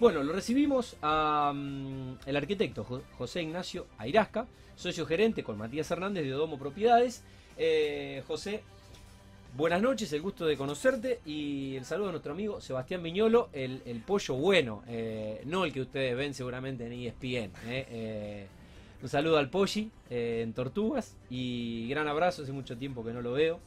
Bueno, lo recibimos a mm, el arquitecto Jo- José Ignacio Airasca, socio gerente con Matías Hernández de Odomo Propiedades. Eh, José, buenas noches, el gusto de conocerte y el saludo a nuestro amigo Sebastián Viñolo, el, pollo bueno, eh, no el que ustedes ven seguramente en ESPN. eh, eh, un saludo al Polli en Tortugas y gran abrazo, hace mucho tiempo que no lo veo.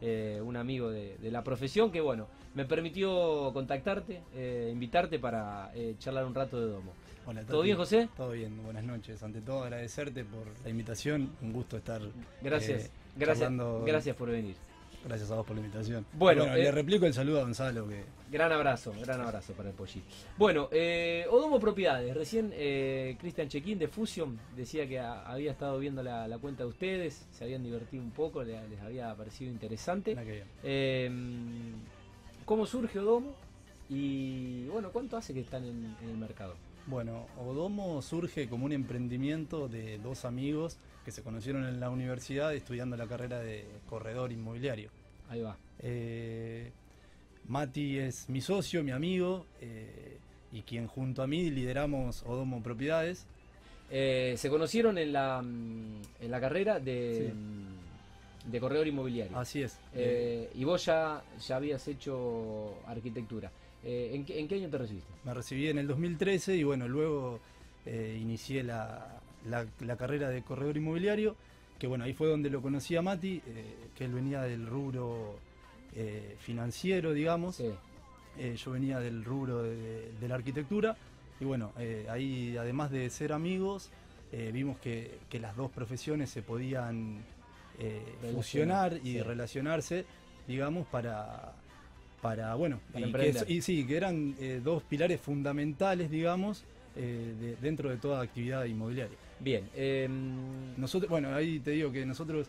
Eh, un amigo de, de la profesión que, bueno, me permitió contactarte, eh, invitarte para eh, charlar un rato de domo. Hola, ¿Todo bien, José? Todo bien, buenas noches. Ante todo, agradecerte por la invitación. Un gusto estar. Gracias, eh, gracias, charlando. gracias por venir. Gracias a vos por la invitación. Bueno, Y eh, le replico el saludo a Gonzalo. que Gran abrazo, gran abrazo para el Polli. Bueno, eh, Odomo Propiedades. Recién eh, Cristian Chequín de Fusion decía que a- había estado viendo la, la cuenta de ustedes, se habían divertido un poco, le- les había parecido interesante. Eh, ¿Cómo surge Odomo? Y bueno, ¿cuánto hace que están en, en el mercado? Bueno, Odomo surge como un emprendimiento de dos amigos que se conocieron en la universidad estudiando la carrera de corredor inmobiliario. Ahí va. Eh, Mati es mi socio, mi amigo, eh, y quien junto a mí lideramos Odomo Propiedades. Eh, se conocieron en la, mm, en la carrera de, Sí. de corredor inmobiliario. Así es. Eh, y vos ya, ya habías hecho arquitectura. Eh, ¿en, qué, en qué año te recibiste? Me recibí en el 2013 y bueno, luego eh, inicié la, la- la carrera de corredor inmobiliario, que bueno, ahí fue donde lo conocí a Mati, eh, que él venía del rubro financiero, digamos. Sí. Yo venía del rubro de, de la arquitectura y bueno, ahí además de ser amigos, vimos que, que las dos profesiones se podían eh, fusionar y sí. relacionarse, digamos, para, para bueno, Para y, que, sí, que eran eh, dos pilares fundamentales, digamos, eh, de- dentro de toda actividad inmobiliaria. Bien. eh, Nosotros, bueno, ahí te digo que nosotros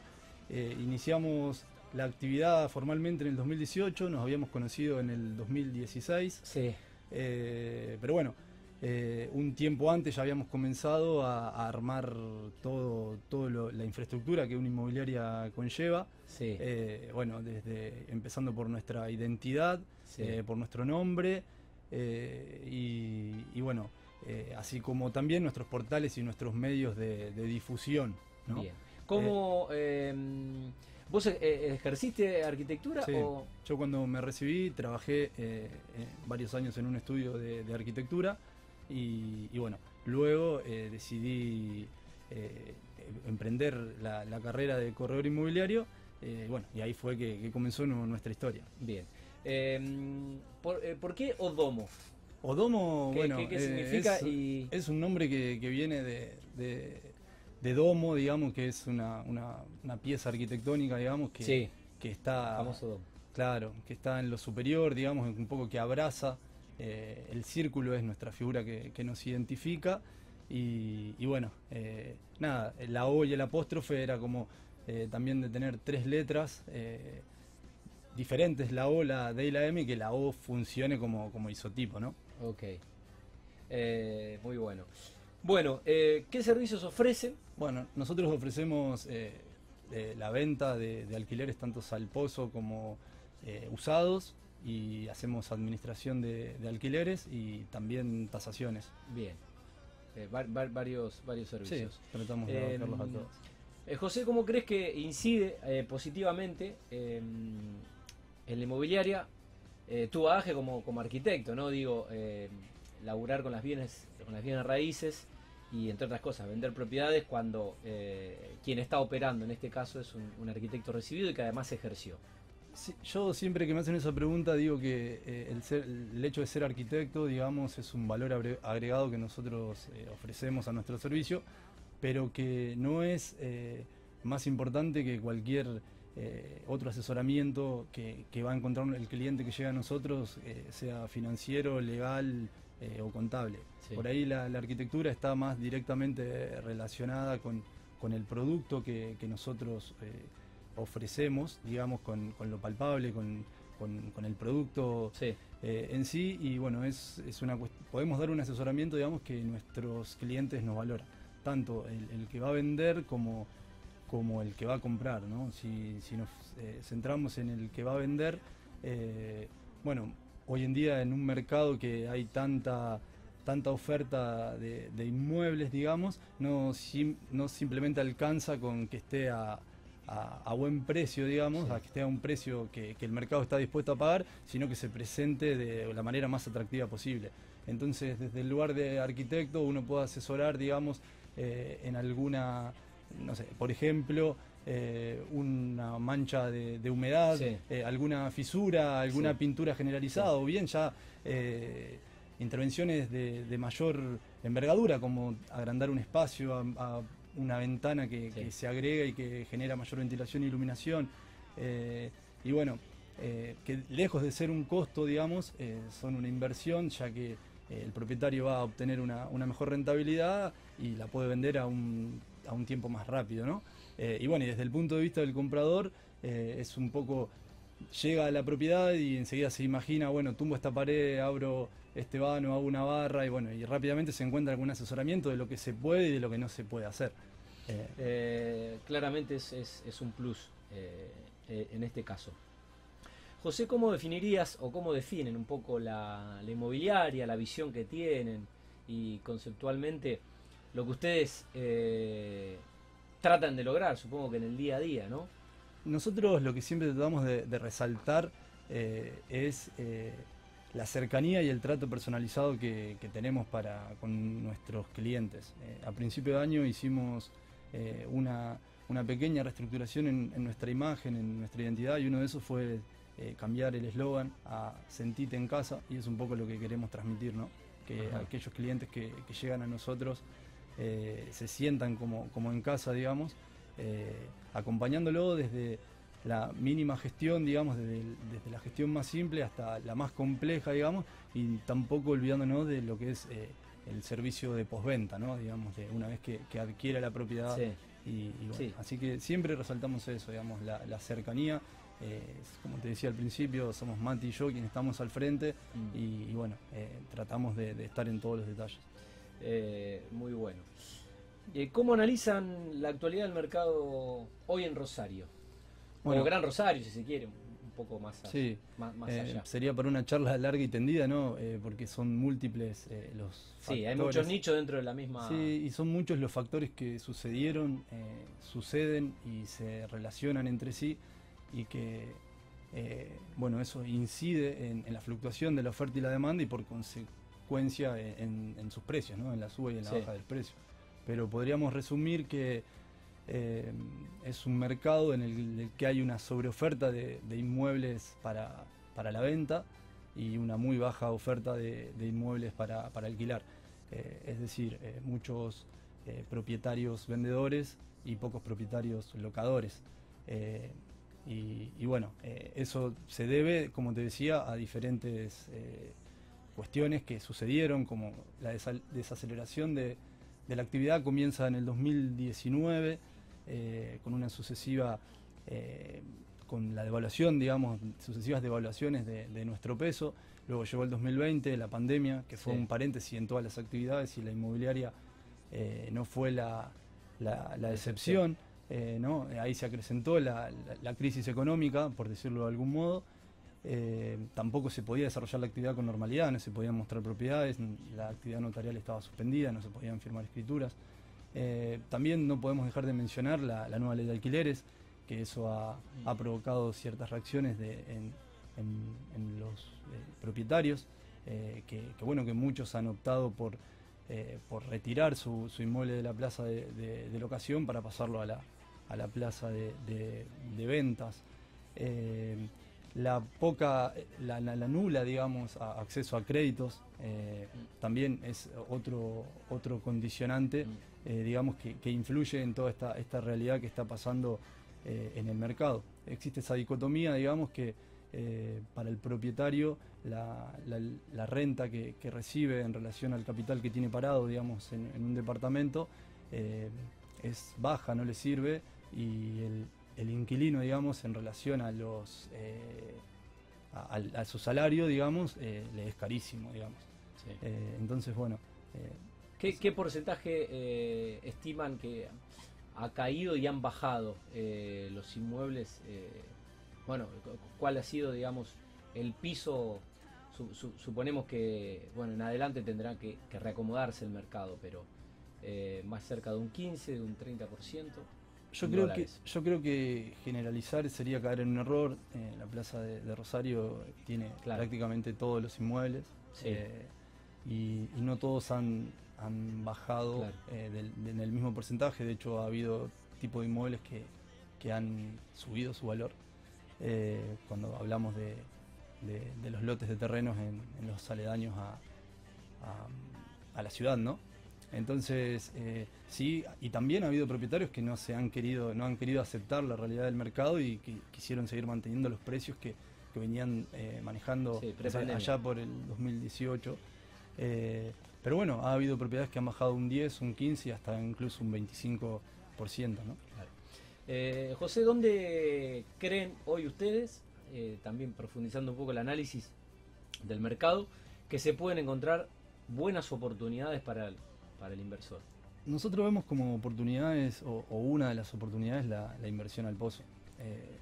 eh, iniciamos la actividad formalmente en el 2018, nos habíamos conocido en el 2016. sí. Pero bueno, eh, un tiempo antes ya habíamos comenzado a, a armar todo, todo lo- la infraestructura que una inmobiliaria conlleva. Sí. Eh, bueno, desde empezando por nuestra identidad, sí. eh, por nuestro nombre y, y bueno, así como también nuestros portales y nuestros medios de, de difusión. ¿no? Bien. ¿Cómo. eh, ¿Vos ejerciste arquitectura Sí. o.? Yo cuando me recibí trabajé varios años en un estudio de, de arquitectura y, y bueno, luego eh, decidí eh, emprender la, la carrera de corredor inmobiliario eh, bueno, y ahí fue que, que comenzó nu- nuestra historia. Bien. Eh, ¿por, eh, por qué Odomo? Odomo, ¿Qué, bueno, qué- qué eh, significa? es, y... es un nombre que, que viene de, de- de domo, digamos, que es una, una- una pieza arquitectónica, digamos, que, sí, que está... famoso Odomo. Claro, que está en lo superior, digamos, un poco que abraza. Eh, el círculo es nuestra figura que, que nos identifica. Y, y bueno, eh, nada, la O y el apóstrofe era como eh, también de tener tres letras diferentes, la O, la D y la M, y que la O funcione como, como isotipo, ¿no? Ok. Muy bueno. Bueno, ¿qué servicios ofrecen? Bueno, nosotros ofrecemos la venta de, de alquileres tanto salposo como usados y hacemos administración de, de alquileres y también tasaciones. Bien. Eh, va- va- varios, varios Sí, servicios. tratamos de Eh, a todos. Eh, José, ¿cómo crees que incide eh, positivamente eh, en la inmobiliaria eh, tu bagaje como, como arquitecto, ¿no? Digo, eh, laburar con las bienes, con las bienes raíces y entre otras cosas, vender propiedades cuando eh, quien está operando en este caso es un, un arquitecto recibido y que además ejerció. Sí, yo siempre que me hacen esa pregunta digo que eh, el, ser- el hecho de ser arquitecto, digamos, es un valor agre- agregado que nosotros eh, ofrecemos a nuestro servicio, pero que no es eh, más importante que cualquier otro asesoramiento que, que va a encontrar el cliente que llega a nosotros, sea financiero, legal o contable. Sí. Por ahí la, la arquitectura está más directamente relacionada con, con el producto que, que nosotros ofrecemos, digamos, con, con lo palpable, con, con- con el producto Sí, eh, en sí. Y bueno, es, es una podemos dar un asesoramiento, digamos, que nuestros clientes nos valoran. Tanto el, el que va a vender como, como el que va a comprar, ¿no? Si, si nos eh, centramos en el que va a vender, eh, bueno, hoy en día en un mercado que hay tanta tanta oferta de, inmuebles, digamos, no, no simplemente alcanza con que esté a, buen precio, digamos, a que esté a un precio que, el mercado está dispuesto a pagar, sino que se presente de la manera más atractiva posible. Entonces, desde el lugar de arquitecto, uno puede asesorar, digamos, eh, en alguna, no sé, por ejemplo, eh, una mancha de, humedad, eh, alguna fisura, alguna pintura generalizada, o bien ya intervenciones de, mayor envergadura, como agrandar un espacio a, una ventana que, se agrega y que genera mayor ventilación e iluminación. y bueno, que lejos de ser un costo, digamos, son una inversión, ya que el propietario va a obtener una, mejor rentabilidad y la puede vender a un, a un tiempo más rápido, ¿no? Eh, y bueno, y desde el punto de vista del comprador, eh, es un poco, llega a la propiedad y enseguida se imagina, bueno, tumbo esta pared, abro este vano, hago una barra y bueno, y rápidamente se encuentra algún asesoramiento de lo que se puede y de lo que no se puede hacer. Eh, claramente es, un plus en este caso. José, ¿cómo definirías o cómo definen un poco la, la, inmobiliaria, la visión que tienen y conceptualmente lo que ustedes tratan de lograr, supongo que en el día a día, ¿no? Nosotros lo que siempre tratamos de, resaltar eh, es eh, la cercanía y el trato personalizado que, tenemos para con nuestros clientes. Eh, a principio de año hicimos una, pequeña reestructuración en, nuestra imagen, en nuestra identidad, y uno de esos fue cambiar el eslogan a Sentite en casa, y es un poco lo que queremos transmitir, ¿no? Que aquellos clientes que llegan a nosotros eh, se sientan como, como, en casa, digamos, eh, acompañándolo desde la mínima gestión, digamos, desde, la gestión más simple hasta la más compleja, digamos, y tampoco olvidándonos de lo que es eh, el servicio de posventa, ¿no? Digamos, de una vez que, adquiere la propiedad. Y, Así que siempre resaltamos eso, digamos, la, cercanía. como te decía al principio, somos Mati y yo quienes estamos al frente mm. y, bueno, tratamos de estar en todos los detalles. Eh, muy bueno. Eh, ¿Cómo analizan la actualidad del mercado hoy en Rosario? Bueno, o Gran Rosario, si se quiere, poco más, sí, más, eh, allá. Sería para una charla larga y tendida, ¿no? porque son múltiples los Sí, hay muchos nichos dentro de la misma... Sí, y son muchos los factores que sucedieron, suceden y se relacionan entre sí y que, bueno, eso incide en, en, la fluctuación de la oferta y la demanda y por consecuencia en, sus precios, ¿no? en la suba y en la baja del precio. Pero podríamos resumir que eh, es un mercado en el, que hay una sobreoferta de, inmuebles para, la venta y una muy baja oferta de, inmuebles para, alquilar. Eh, es decir, eh, muchos propietarios vendedores y pocos propietarios locadores. Y, bueno, eso se debe, como te decía, a diferentes cuestiones que sucedieron, como la desaceleración de, la actividad comienza en el 2019, eh, con una sucesiva, eh, con la devaluación, digamos, sucesivas devaluaciones de, nuestro peso. Luego llegó el 2020, la pandemia, que fue un paréntesis en todas las actividades y la inmobiliaria eh, no fue la, la, excepción. ¿no? Ahí se acrecentó la, crisis económica, por decirlo de algún modo. Tampoco se podía desarrollar la actividad con normalidad, no se podían mostrar propiedades, la actividad notarial estaba suspendida, no se podían firmar escrituras. Eh, también no podemos dejar de mencionar la, nueva ley de alquileres, que eso ha, provocado ciertas reacciones en, los eh, propietarios, que, bueno, que muchos han optado por, por retirar su, inmueble de la plaza de, locación para pasarlo a la, plaza de, ventas. La poca, la, nula, digamos, acceso a créditos eh, también es otro, otro condicionante, mm. Eh, digamos, que, influye en toda esta, esta realidad que está pasando eh, en el mercado. Existe esa dicotomía, digamos, que para el propietario la, renta que, recibe en relación al capital que tiene parado, digamos, en, en un departamento es baja, no le sirve y el, el inquilino, digamos, en relación a los eh, a, su salario, digamos, eh, le es carísimo, digamos. Eh, entonces, bueno. ¿Qué, porcentaje estiman que ha caído y han bajado los inmuebles? bueno, ¿cuál ha sido, digamos, el piso suponemos que, bueno, en adelante tendrá que, reacomodarse el mercado, pero eh, más cerca de un 15, de un 30%. Yo creo, que, yo creo que generalizar sería caer en un error. Eh, la plaza de, Rosario tiene prácticamente todos los inmuebles eh, y, no todos han, han bajado en el mismo porcentaje. De hecho, ha habido tipo de inmuebles que, que han subido su valor. cuando hablamos de, de, los lotes de terrenos en, los aledaños a, a, la ciudad, ¿no? Entonces, eh, sí, y también ha habido propietarios que no se han querido, no han querido aceptar la realidad del mercado y que quisieron seguir manteniendo los precios que, venían eh, manejando allá por el 2018. Eh, pero bueno, ha habido propiedades que han bajado un 10, un 15 y hasta incluso un 25%, ¿no? José, ¿dónde creen hoy ustedes eh, también profundizando un poco el análisis del mercado, que se pueden encontrar buenas oportunidades para el, para el inversor. Nosotros vemos como oportunidades, o, una de las oportunidades, la, inversión al pozo. Eh,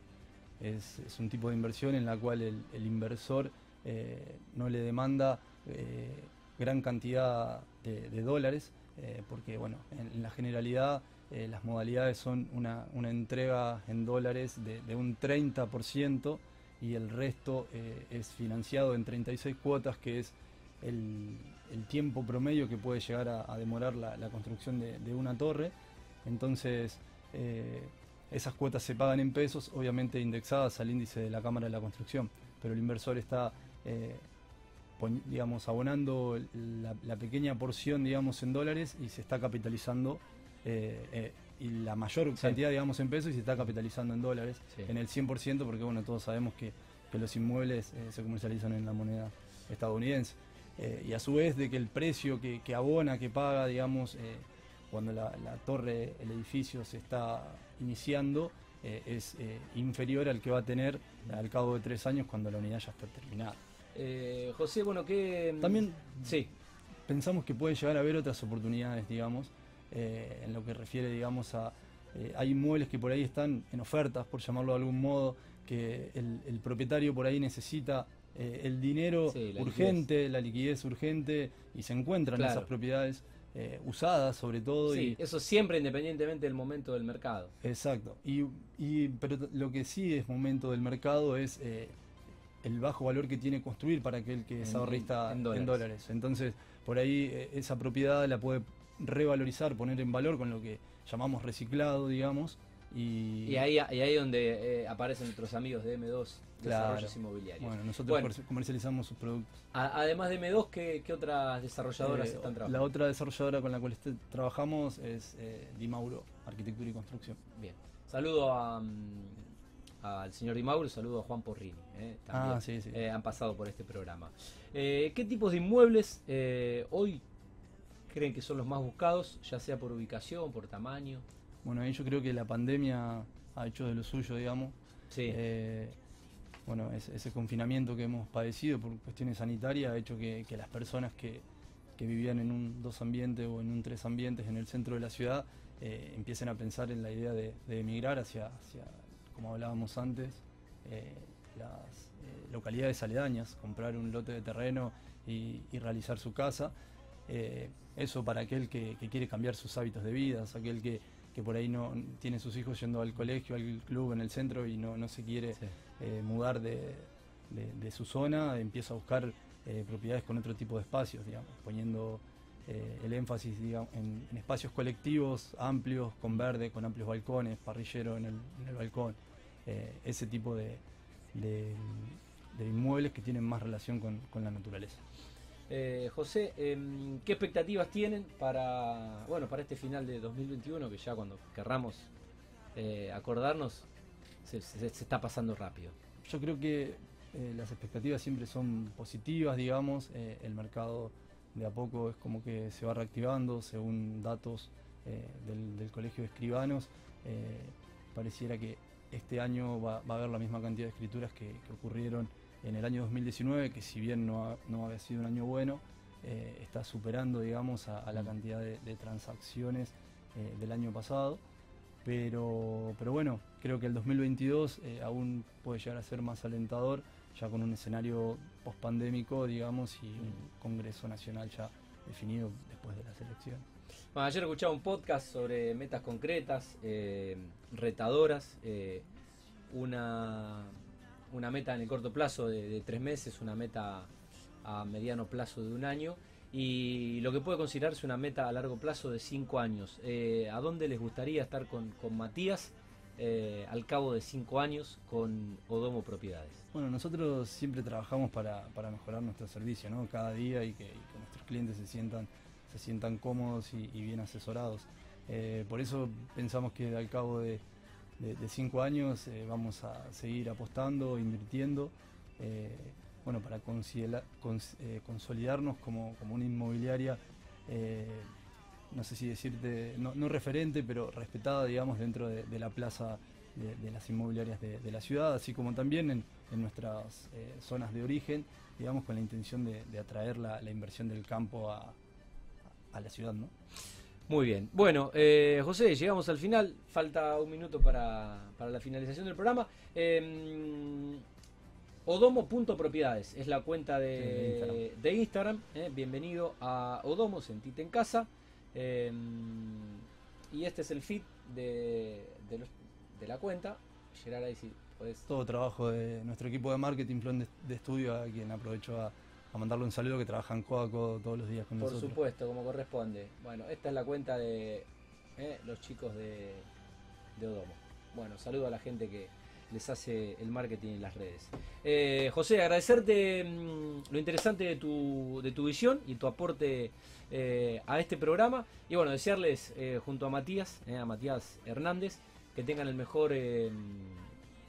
es, un tipo de inversión en la cual el, inversor eh, no le demanda gran cantidad de, dólares, porque bueno, en, la generalidad las modalidades son una, entrega en dólares de, de un 30% y el resto eh, es financiado en 36 cuotas, que es el, tiempo promedio que puede llegar a, demorar la, construcción de, una torre. Entonces, eh, esas cuotas se pagan en pesos, obviamente indexadas al índice de la Cámara de la Construcción, pero el inversor está, eh, digamos, abonando la, pequeña porción, digamos, en dólares y se está capitalizando y la mayor cantidad, digamos, en pesos y se está capitalizando en dólares, en el 100%, porque bueno, todos sabemos que, los inmuebles eh, se comercializan en la moneda estadounidense. Eh, y a su vez de que el precio que, abona, que paga, digamos, eh, cuando la, torre, el edificio se está iniciando, es inferior al que va a tener al cabo de tres años cuando la unidad ya está terminada. José, bueno, que... También sí. pensamos que puede llegar a haber otras oportunidades, digamos, eh, en lo que refiere, digamos, a... Eh, hay inmuebles que por ahí están en ofertas, por llamarlo de algún modo, que el, propietario por ahí necesita eh, el dinero urgente, la liquidez urgente, y se encuentran esas propiedades usadas sobre todo. Sí, eso siempre independientemente del momento del mercado. Exacto. Y, pero lo que sí es momento del mercado es el bajo valor que tiene construir para aquel que es ahorrista en dólares. Entonces, por ahí esa propiedad la puede revalorizar, poner en valor con lo que llamamos reciclado, digamos. Y, ahí, ahí donde eh, aparecen nuestros amigos de M2 Desarrollos Inmobiliarios. Bueno, nosotros comercializamos sus productos. además de M2, ¿qué, otras desarrolladoras eh, están trabajando? La otra desarrolladora con la cual este, trabajamos es eh, Dimauro, Arquitectura y Construcción. Bien. Saludo a, mm, al señor Dimauro, saludo a Juan Porrini. ah, sí, sí. han pasado por este programa. ¿Qué tipos de inmuebles hoy creen que son los más buscados, ya sea por ubicación, por tamaño? Bueno, ahí yo creo que la pandemia ha hecho de lo suyo, digamos. Sí. Eh, bueno, ese, confinamiento que hemos padecido por cuestiones sanitarias ha hecho que, las personas que, vivían en un dos ambientes o en un tres ambientes en el centro de la ciudad eh, empiecen a pensar en la idea de, emigrar hacia, como hablábamos antes, eh, las localidades aledañas, comprar un lote de terreno y, realizar su casa. Eso para aquel que, quiere cambiar sus hábitos de vida, aquel que, por ahí no tiene sus hijos yendo al colegio, al club en el centro y no, se quiere eh, mudar de, su zona, empieza a buscar eh, propiedades con otro tipo de espacios, digamos, poniendo eh, el énfasis en, espacios colectivos amplios, con verde, con amplios balcones, parrillero en el, balcón, ese tipo de, inmuebles que tienen más relación con la naturaleza. Eh, José, em, ¿qué expectativas tienen para, bueno, para este final de 2021 que ya cuando querramos eh, acordarnos se, está pasando rápido? Yo creo que eh, las expectativas siempre son positivas, digamos, el mercado de a poco es como que se va reactivando según datos del, Colegio de Escribanos. pareciera que este año va, a haber la misma cantidad de escrituras que ocurrieron en el año 2019, que si bien no, no había sido un año bueno, eh, está superando, digamos, a, la cantidad de, transacciones eh, del año pasado. Pero, pero bueno, creo que el 2022 eh, aún puede llegar a ser más alentador, ya con un escenario post-pandémico, digamos, y un Congreso Nacional ya definido después de las elecciones. Bueno, ayer escuchaba un podcast sobre metas concretas, eh, retadoras, eh, una, una meta en el corto plazo de, de tres meses, una meta a mediano plazo de un año y lo que puede considerarse una meta a largo plazo de cinco años. Eh, ¿A dónde les gustaría estar con, con Matías eh, al cabo de cinco años con Odomo Propiedades? Bueno, nosotros siempre trabajamos para, para mejorar nuestro servicio, ¿no? Cada día y que, nuestros clientes se sientan, se sientan cómodos y, bien asesorados. Eh, por eso pensamos que al cabo de, cinco años eh, vamos a seguir apostando, invirtiendo, bueno, para consolidarnos como, como una inmobiliaria, no sé si decirte, no, no referente, pero respetada, digamos, dentro de, de la plaza de, de las inmobiliarias de, de la ciudad, así como también en, en nuestras eh, zonas de origen, digamos, con la intención de, de atraer la, la inversión del campo a, a la ciudad, ¿no? Muy bien. Bueno, eh, José, llegamos al final. Falta un minuto para, para la finalización del programa. Eh, Odomo.propiedades es la cuenta de de, Instagram. Instagram. eh. Bienvenido a Odomo, sentite en casa. Eh, y este es el feed de, de, los- de la cuenta. Gerard, ahí sí podés. Todo trabajo de nuestro equipo de marketing, plan de, de estudio, a quien aprovecho a, a mandarle un saludo que trabajan codo a codo todos los días con Por nosotros. supuesto, como corresponde. Bueno, esta es la cuenta de eh, los chicos de, de Odomo. Bueno, saludo a la gente que les hace el marketing en las redes. Eh, José, agradecerte mm, lo interesante de tu, de tu visión y tu aporte eh, a este programa. Y bueno, desearles eh, junto a Matías, eh, a Matías Hernández, que tengan el mejor, eh,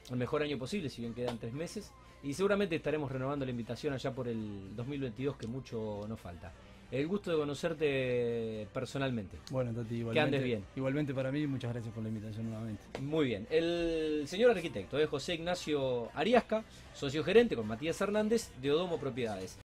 el mejor año posible, si bien quedan tres meses. Y seguramente estaremos renovando la invitación allá por el 2022, que mucho nos falta. El gusto de conocerte personalmente. Bueno, Tati, igualmente, Que andes bien. igualmente para mí, muchas gracias por la invitación nuevamente. Muy bien. El señor arquitecto es José Ignacio Ariasca, socio gerente con Matías Hernández de Odomo Propiedades.